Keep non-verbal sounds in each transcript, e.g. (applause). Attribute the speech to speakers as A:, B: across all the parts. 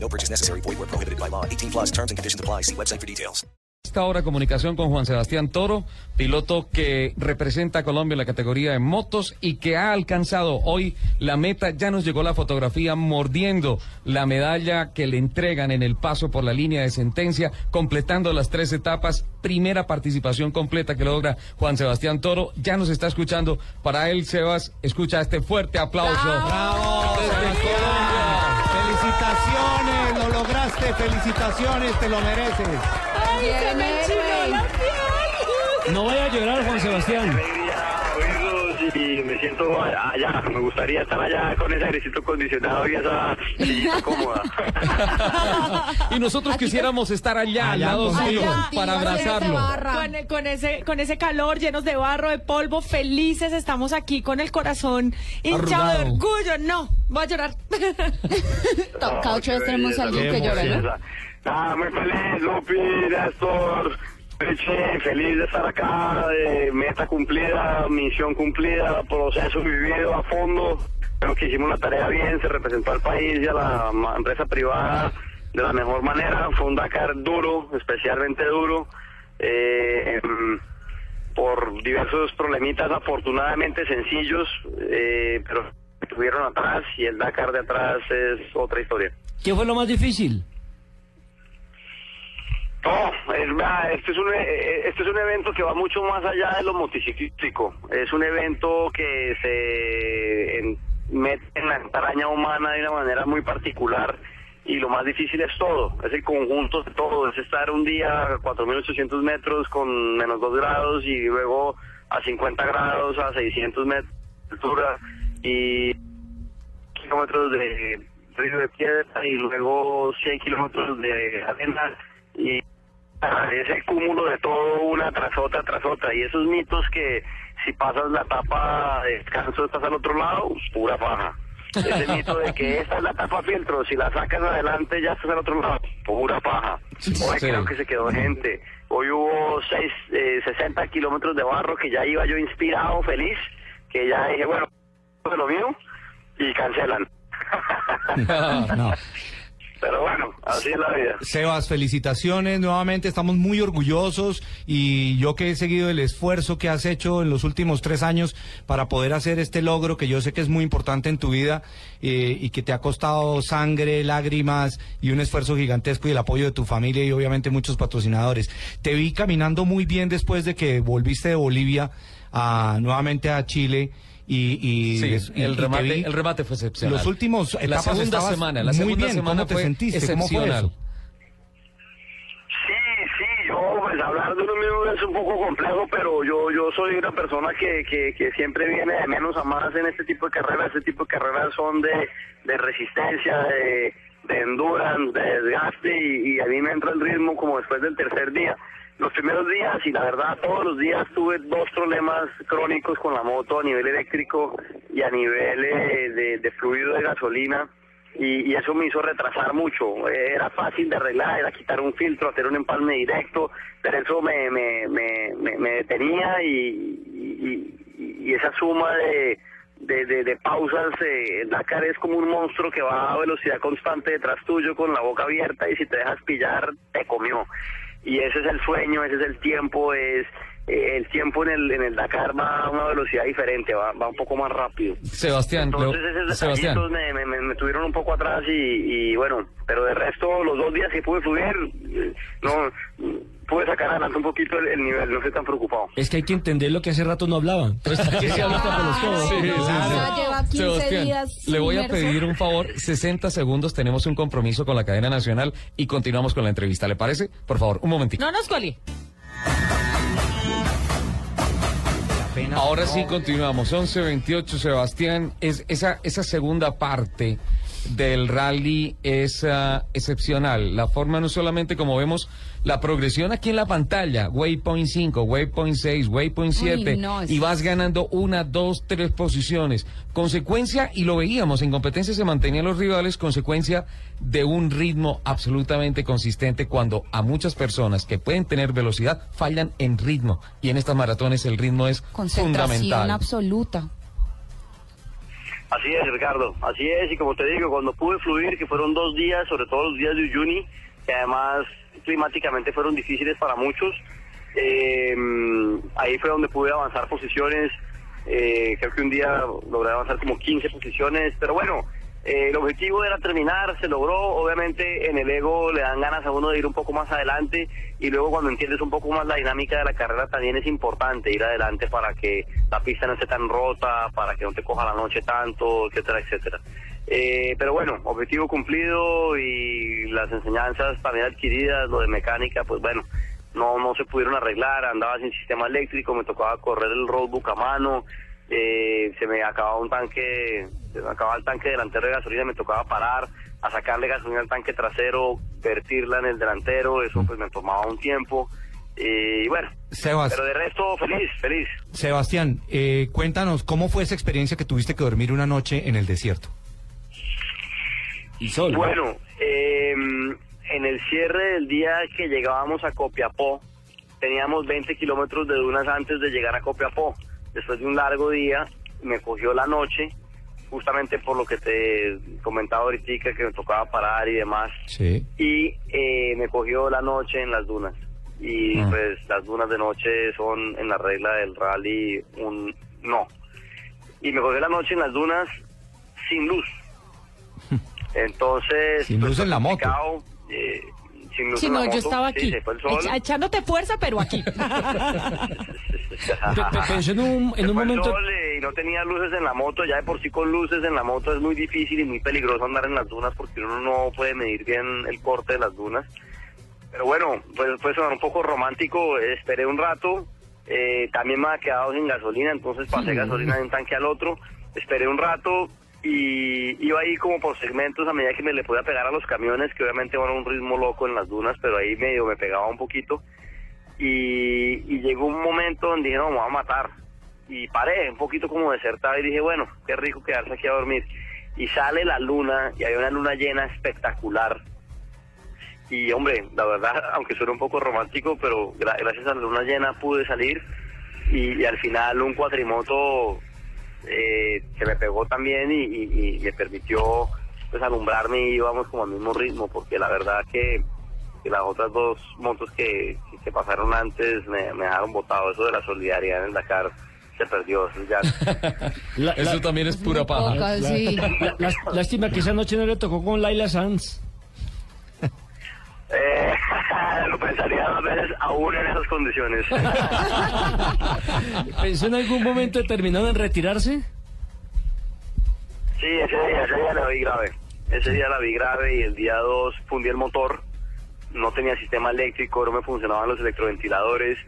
A: No purchase necessary. Void where prohibited by law. 18 plus terms and conditions apply. See website for details.
B: Esta hora comunicación con Juan Sebastián Toro, piloto que representa a Colombia en la categoría de motos y que ha alcanzado hoy la meta. Ya nos llegó la fotografía mordiendo la medalla que le entregan en el paso por la línea de sentencia, completando las tres etapas. Primera participación completa que logra Juan Sebastián Toro. Ya nos está escuchando. Para él, Sebas, escucha este fuerte aplauso.
C: ¡Bravo!
B: Desde Colombia.
C: Felicitaciones, lo te lo mereces. No vaya a llorar, Juan Sebastián.
D: Y me siento allá, me gustaría estar allá con ese airecito acondicionado y esa sillita cómoda. (laughs)
B: y nosotros quisiéramos estar allá, al
C: Allá
B: lado suyo, para abrazarlo.
E: Con, con ese, con ese calor llenos de barro, de polvo, felices, estamos aquí con el corazón hinchado de
B: Arrugado.
E: orgullo. No, voy a llorar. (laughs)
F: Cada ocho días tenemos alguien que llora, ¿no?
D: Ah, muy feliz, Lupi, Néstor, Feliz de estar acá, meta cumplida, misión cumplida, proceso vivido a fondo. Creo que hicimos la tarea bien, se representó al país y a la empresa privada de la mejor manera. Fue un Dakar duro, especialmente duro. eh, mm, por diversos problemitas afortunadamente sencillos, eh, pero estuvieron atrás y el Dakar de atrás es otra historia.
C: ¿Qué fue lo más difícil?
D: No, es, este, es un, eh, este es un evento que va mucho más allá de lo motociclístico. Es un evento que se mete en la entraña humana de una manera muy particular y lo más difícil es todo, es el conjunto de todo, es estar un día a 4.800 metros con menos 2 grados y luego a 50 grados a 600 metros de altura y kilómetros de río de piedra y luego 100 kilómetros de arena y ese cúmulo de todo una tras otra tras otra y esos mitos que si pasas la etapa de descanso estás al otro lado, pues, pura paja. Ese mito de que esta es la etapa filtro, si la sacas adelante ya estás al otro lado, pura paja. Hoy creo que se quedó gente. Hoy hubo seis, eh, 60 kilómetros de barro que ya iba yo inspirado, feliz, que ya dije, bueno, de lo mío, y cancelan. (laughs)
C: No.
D: Pero bueno, así es la vida.
C: Sebas, felicitaciones nuevamente, estamos muy orgullosos y yo que he seguido el esfuerzo que has hecho en los últimos tres años para poder hacer este logro que yo sé que es muy importante en tu vida eh, y que te ha costado sangre, lágrimas y un esfuerzo gigantesco y el apoyo de tu familia y obviamente muchos patrocinadores. Te vi caminando muy bien después de que volviste de Bolivia a, nuevamente a Chile. Y, y,
B: Sí,
C: y- y
B: el
C: te
B: remate,
C: vi-
B: el remate fue excepcional.
C: Los últimos
B: la
C: etapas
B: segunda semana, la
C: muy
B: segunda
C: bien.
B: semana
C: ¿Cómo te sentiste? ¿Cómo fue
B: excepcional.
C: eso?
D: Sí, sí, yo, pues hablar de uno mismo es un poco complejo, pero yo yo soy una persona que, que, que siempre viene de menos a más en este tipo de carreras. Este tipo de carreras son de, de resistencia, de, de endurance, de desgaste, y, y a mí me entra el ritmo como después del tercer día. Los primeros días, y la verdad todos los días tuve dos problemas crónicos con la moto a nivel eléctrico y a nivel eh, de, fluido de gasolina y, y eso me hizo retrasar mucho. Eh, Era fácil de arreglar, era quitar un filtro, hacer un empalme directo, pero eso me, me, me, me, detenía y esa suma de, de, de, de pausas, eh, Dakar es como un monstruo que va a velocidad constante detrás tuyo con la boca abierta y si te dejas pillar, te comió. Y ese es el sueño, ese es el tiempo, es el tiempo en el, en el Dakar va a una velocidad diferente, va, va un poco más rápido.
B: Sebastián,
D: Entonces esos
B: Sebastián.
D: me, me, me- me tuvieron un poco atrás y, y bueno, pero de resto los dos días que pude subir, eh, no pude sacar adelante un poquito el, el nivel, no estoy tan preocupado.
G: Es que hay que entender lo que hace rato no hablaban. Entonces, ¿qué se habla?
B: Sí, sí, sí.
F: Ya lleva 15
B: Sebastián,
F: días
B: le voy a pedir un favor, 60 segundos, tenemos un compromiso con la cadena nacional y continuamos con la entrevista, ¿le parece? Por favor, un momentito.
E: No nos cuelgue.
B: Ahora sí continuamos, 11.28, Sebastián, es esa, esa segunda parte del rally es ah, excepcional. La forma no solamente como vemos la progresión aquí en la pantalla, waypoint 5, waypoint 6, waypoint 7,
F: no, es-
B: y vas ganando una, dos, tres posiciones. Consecuencia, y lo veíamos, en competencia se mantenían los rivales, consecuencia de un ritmo absolutamente consistente cuando a muchas personas que pueden tener velocidad fallan en ritmo. Y en estas maratones el ritmo es
F: Concentración
B: fundamental.
F: absoluta.
D: Así es, Ricardo, así es, y como te digo, cuando pude fluir, que fueron dos días, sobre todo los días de Uyuni, que además climáticamente fueron difíciles para muchos, eh, ahí fue donde pude avanzar posiciones, eh, creo que un día logré avanzar como 15 posiciones, pero bueno, eh, el objetivo era terminar, se logró, obviamente en el ego le dan ganas a uno de ir un poco más adelante y luego cuando entiendes un poco más la dinámica de la carrera también es importante ir adelante para que la pista no esté tan rota, para que no te coja la noche tanto, etcétera, etcétera. Eh, pero bueno, objetivo cumplido y las enseñanzas también adquiridas, lo de mecánica, pues bueno, no no se pudieron arreglar, andaba sin sistema eléctrico, me tocaba correr el roadbook a mano, eh, se me acababa un tanque, se me acababa el tanque delantero de gasolina, me tocaba parar a sacarle gasolina al tanque trasero, vertirla en el delantero, eso pues me tomaba un tiempo. eh, y bueno,
C: Sebas,
D: pero de resto feliz, feliz.
C: Sebastián, eh, cuéntanos cómo fue esa experiencia que tuviste que dormir una noche en el desierto.
G: Y sol.
D: Bueno, eh, en el cierre del día que llegábamos a Copiapó, teníamos 20 kilómetros de dunas antes de llegar a Copiapó. Después de un largo día, me cogió la noche, justamente por lo que te comentaba ahorita, que me tocaba parar y demás.
C: Sí.
D: Y eh, me cogió la noche en las dunas. Y
C: Ah.
D: pues las dunas de noche son en la regla del rally un no. Y me cogió la noche en las dunas sin luz. (laughs) Entonces...
C: Sin
D: pues,
C: luz
D: fue
C: en la moto.
D: eh, sin luz
E: Sí,
D: en la
E: no, yo estaba aquí,
D: fue
E: echándote fuerza, pero aquí. (laughs)
G: Pe- pe- pensó en un, en
D: fue
G: momento.
D: sol, eh, y no tenía luces en la moto, ya de por sí con luces en la moto es muy difícil y muy peligroso andar en las dunas porque uno no puede medir bien el corte de las dunas. Pero bueno, pues puede sonar un poco romántico, eh, esperé un rato, eh, también me había quedado sin gasolina, entonces pasé gasolina de un tanque al otro, esperé un rato y iba ahí como por segmentos a medida que me le podía pegar a los camiones, que obviamente van a un ritmo loco en las dunas, pero ahí medio me pegaba un poquito. Y, llegó un momento donde dije, no, me voy a matar. Y paré, un poquito como desertado, y dije, bueno, qué rico quedarse aquí a dormir. Y sale la luna, y hay una luna llena espectacular. Y hombre, la verdad, (laughs) aunque suena un poco romántico, pero gra- gracias a la luna llena pude salir. Y, y al final un cuatrimoto eh, se me pegó también y, y- y me permitió pues alumbrarme y íbamos como al mismo ritmo, porque la verdad que, que las otras dos motos que, que- que pasaron antes me, me dejaron botado. Eso de la solidaridad en el Dakar se perdió. Eso ya (laughs)
G: La-
B: Eso
G: la-
B: también es pura paja.
F: Poca, sí.
G: la- la- lástima que esa noche no le tocó con Laila Sanz.
D: Eh, lo pensaría dos veces aún en esas condiciones. (laughs)
G: ¿Pensó en algún momento determinado en retirarse?
D: Sí, ese día, ese día la vi grave. Ese día la vi grave y el día 2 fundí el motor. No tenía sistema eléctrico, no me funcionaban los electroventiladores.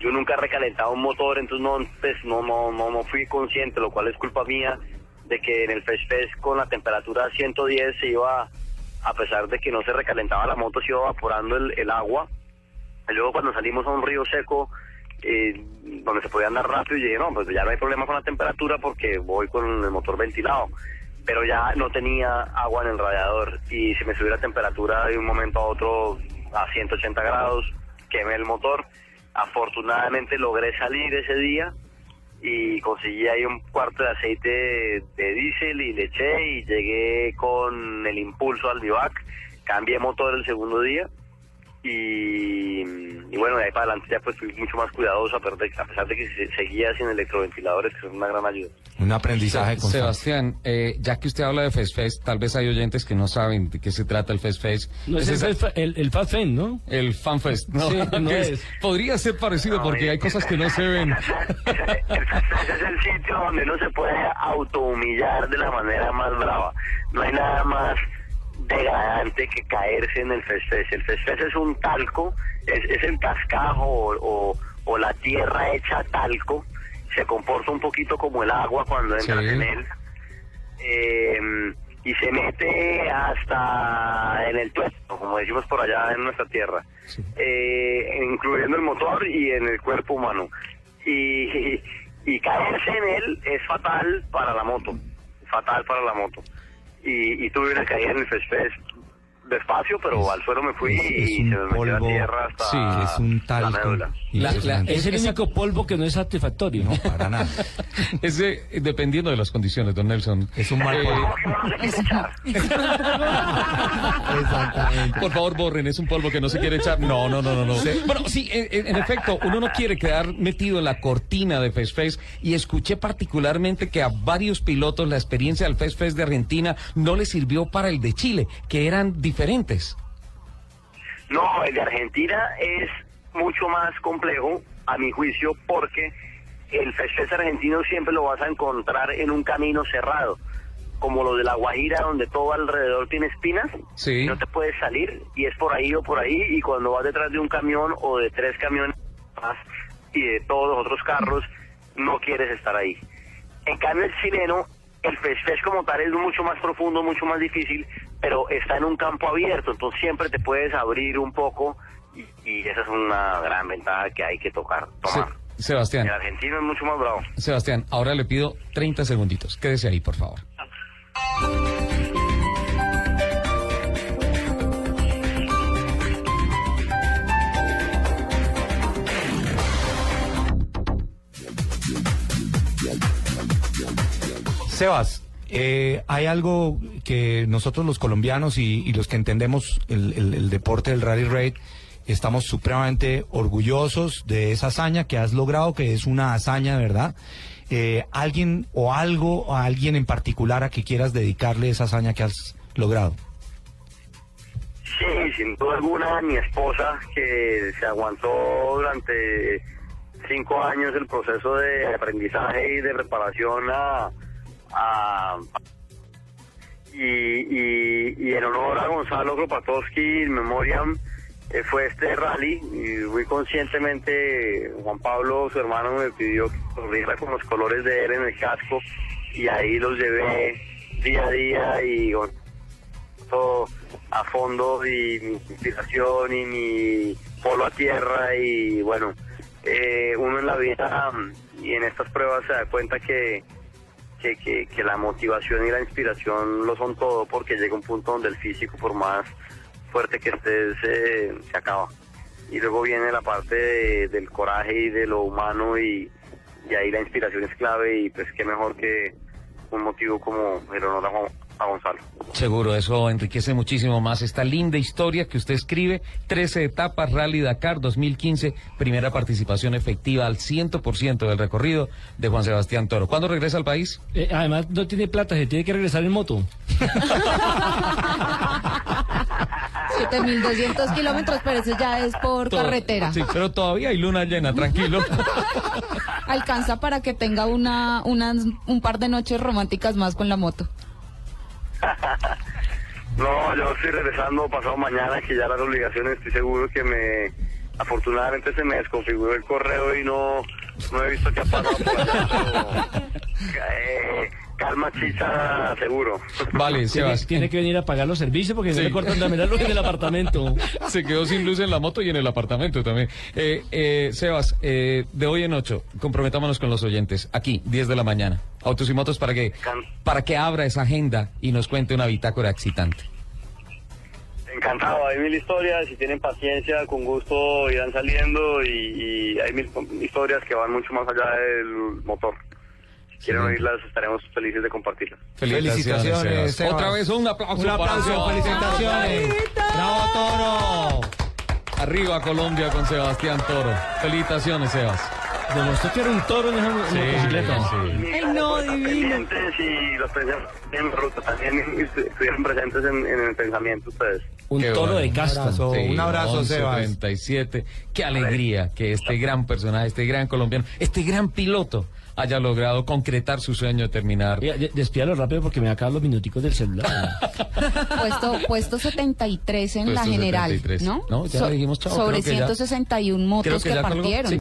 D: Yo nunca he recalentado un motor, entonces no, pues, no, no, no, no fui consciente, lo cual es culpa mía de que en el Fresh Fest con la temperatura 110 se iba, a pesar de que no se recalentaba la moto, se iba evaporando el, agua. Y luego cuando salimos a un río seco, eh, donde se podía andar rápido, yo dije, no, pues ya no hay problema con la temperatura porque voy con el motor ventilado. Pero ya no tenía agua en el radiador y se me subió la temperatura de un momento a otro a 180 grados, quemé el motor. Afortunadamente logré salir ese día y conseguí ahí un cuarto de aceite de diésel y le eché y llegué con el impulso al bivac. Cambié motor el segundo día y, y bueno, de ahí para adelante ya pues fui mucho más cuidadoso a pesar de, a pesar de que se- seguía sin electroventiladores, que son una gran ayuda.
C: Un aprendizaje constante.
B: Sebastián, eh, ya que usted habla de Fest Fest, tal vez hay oyentes que no saben de qué se trata el Fest Fest.
G: No es
B: Es
G: el,
B: esa-
G: Fest- el, el Fast Fan, ¿no?
B: el Fan Fest. No,
G: Sí, (laughs) no es.
B: Podría ser parecido
D: No,
B: porque hay cosas que no se ven. (laughs)
D: Ese es el sitio donde no se puede autohumillar de la manera más brava. No hay nada más degradante que caerse en el festez. El festez es un talco, es, es el cascajo o, o- o la tierra hecha talco. Se comporta un poquito como el agua cuando entras
B: Sí.
D: en él. Eh, y se mete hasta en el tuesto, como decimos por allá en nuestra tierra, eh, incluyendo el motor y en el cuerpo humano. Y, y caerse en él es fatal para la moto, fatal para la moto. Y, y tuve una caída en el Fest despacio, pero al suelo me fui
C: Es-
D: y
C: es
D: se me metió la
C: polvo,
D: tierra hasta
B: sí,
C: Es un
D: la
C: talco.
D: médula.
B: La- la-
C: impresionante.
G: Es el único polvo que no es satisfactorio.
C: No, para nada. (laughs)
B: Ese, dependiendo de las condiciones, don Nelson.
C: Es un mal
B: Eh,
C: polvo.
D: ¿Cómo que no se quiere echar? (laughs)
C: Exactamente.
B: Por favor, borren, es un polvo que no se quiere echar. No, no, no, no. no. Bueno, sí, en, en- en efecto, uno no quiere quedar metido en la cortina de Fest Fest y escuché particularmente que a varios pilotos la experiencia del Fest Fest de Argentina no les sirvió para el de Chile, que eran diferentes.
D: No, el de Argentina es mucho más complejo, a mi juicio, porque el Fest argentino siempre lo vas a encontrar en un camino cerrado, como lo de la Guajira, donde todo alrededor tiene espinas,
B: Sí.
D: no te puedes salir, y es por ahí o por ahí, y cuando vas detrás de un camión o de tres camiones más y de todos los otros carros, no quieres estar ahí. En cambio, el chileno, el festejo como tal es mucho más profundo, mucho más difícil, pero está en un campo abierto, entonces siempre te puedes abrir un poco y, y esa es una gran ventaja que hay que tocar,
B: Se-
D: tomar.
B: Sebastián,
D: El argentino es mucho más bravo.
B: Sebastián, ahora le pido 30 segunditos. Quédese ahí, por favor.
C: Sebas, eh, hay algo que nosotros los colombianos y, los que entendemos el, el- deporte del rally raid estamos supremamente orgullosos de esa hazaña que has logrado, que es una hazaña, ¿verdad? Eh, ¿Alguien o algo, a alguien en particular a que quieras dedicarle esa hazaña que has logrado?
D: Sí, sin duda alguna, mi esposa, que se aguantó durante cinco años el proceso de aprendizaje y de preparación a... a- y, y, en honor a Gonzalo Kropatowski, in memoriam, eh, fue este rally y muy conscientemente Juan Pablo, su hermano, me pidió que corriera con los colores de él en el casco y ahí los llevé día a día y todo a fondo y mi inspiración y mi polo a tierra y bueno, eh, uno en la vida y en estas pruebas se da cuenta que, que, que, que la motivación y la inspiración lo son todo porque llega un punto donde el físico por más fuerte que estés eh, se acaba. Y luego viene la parte de- del coraje y de lo humano y, y ahí la inspiración es clave y pues qué mejor que un motivo como el honor a, Juan- a Gonzalo.
B: Seguro, eso enriquece muchísimo más esta linda historia que usted escribe. 13 etapas, Rally Dakar 2015, primera participación efectiva al 100% del recorrido de Juan Sebastián Toro. ¿Cuándo regresa al país?
G: Eh, además, no tiene plata, se tiene que regresar en moto.
F: 7.200 kilómetros, pero eso ya es por
B: Todo-
F: carretera.
B: Sí, pero todavía hay luna llena, tranquilo. (laughs)
F: Alcanza para que tenga una, unas, un par de noches románticas más con la moto. (laughs)
D: No, yo estoy regresando pasado mañana, que ya las obligaciones estoy seguro que me... Afortunadamente se me desconfiguró el correo y no, no he visto que ha pasado por allá, pero, (laughs) eh, calma chicha seguro.
B: Vale,
G: Tiene,
B: Sebas.
G: tiene que venir a pagar los servicios porque
B: Sí.
G: no le cortan la luz en el apartamento. (laughs)
B: Se quedó sin luz en la moto y en el apartamento también. Eh, eh, Sebas, eh, de hoy en ocho, comprometámonos con los oyentes. Aquí, 10 de la mañana. Autos y motos para que, para que abra esa agenda y nos cuente una bitácora excitante.
D: Encantado, hay mil historias, si tienen paciencia, con gusto irán saliendo y, y hay mil historias que van mucho más allá del motor. Quieren oírlas, estaremos felices de compartirlas.
C: Felicitaciones, Sebas.
B: Otra vez un aplauso.
C: Un aplauso,
B: para Sebas.
C: felicitaciones. ¡Bravo, Toro!
B: Arriba Colombia con Sebastián Toro. Felicitaciones, Sebas.
G: Demostró que era un toro en esa motocicleta.
B: sí.
E: Ay, no, divino.
D: Y los presentes en ruta también estuvieron presentes en, en el pensamiento ustedes.
G: Un
B: Qué
G: toro
B: bueno.
G: de casta.
C: Un abrazo. un abrazo, Sebas.
B: 37. Qué alegría que este gran personaje, este gran colombiano, este gran piloto haya logrado concretar su sueño de terminar.
G: Despídalo rápido porque me acaban los minuticos del celular. (laughs)
F: Puesto, puesto 73 en la general,
B: 73.
F: ¿no?
B: No, ya le dijimos chao,
F: Sobre
B: creo que ya-
F: 161
B: Creo
F: motos
B: que
F: que,
B: ya colgó.
F: partieron.
B: Sí.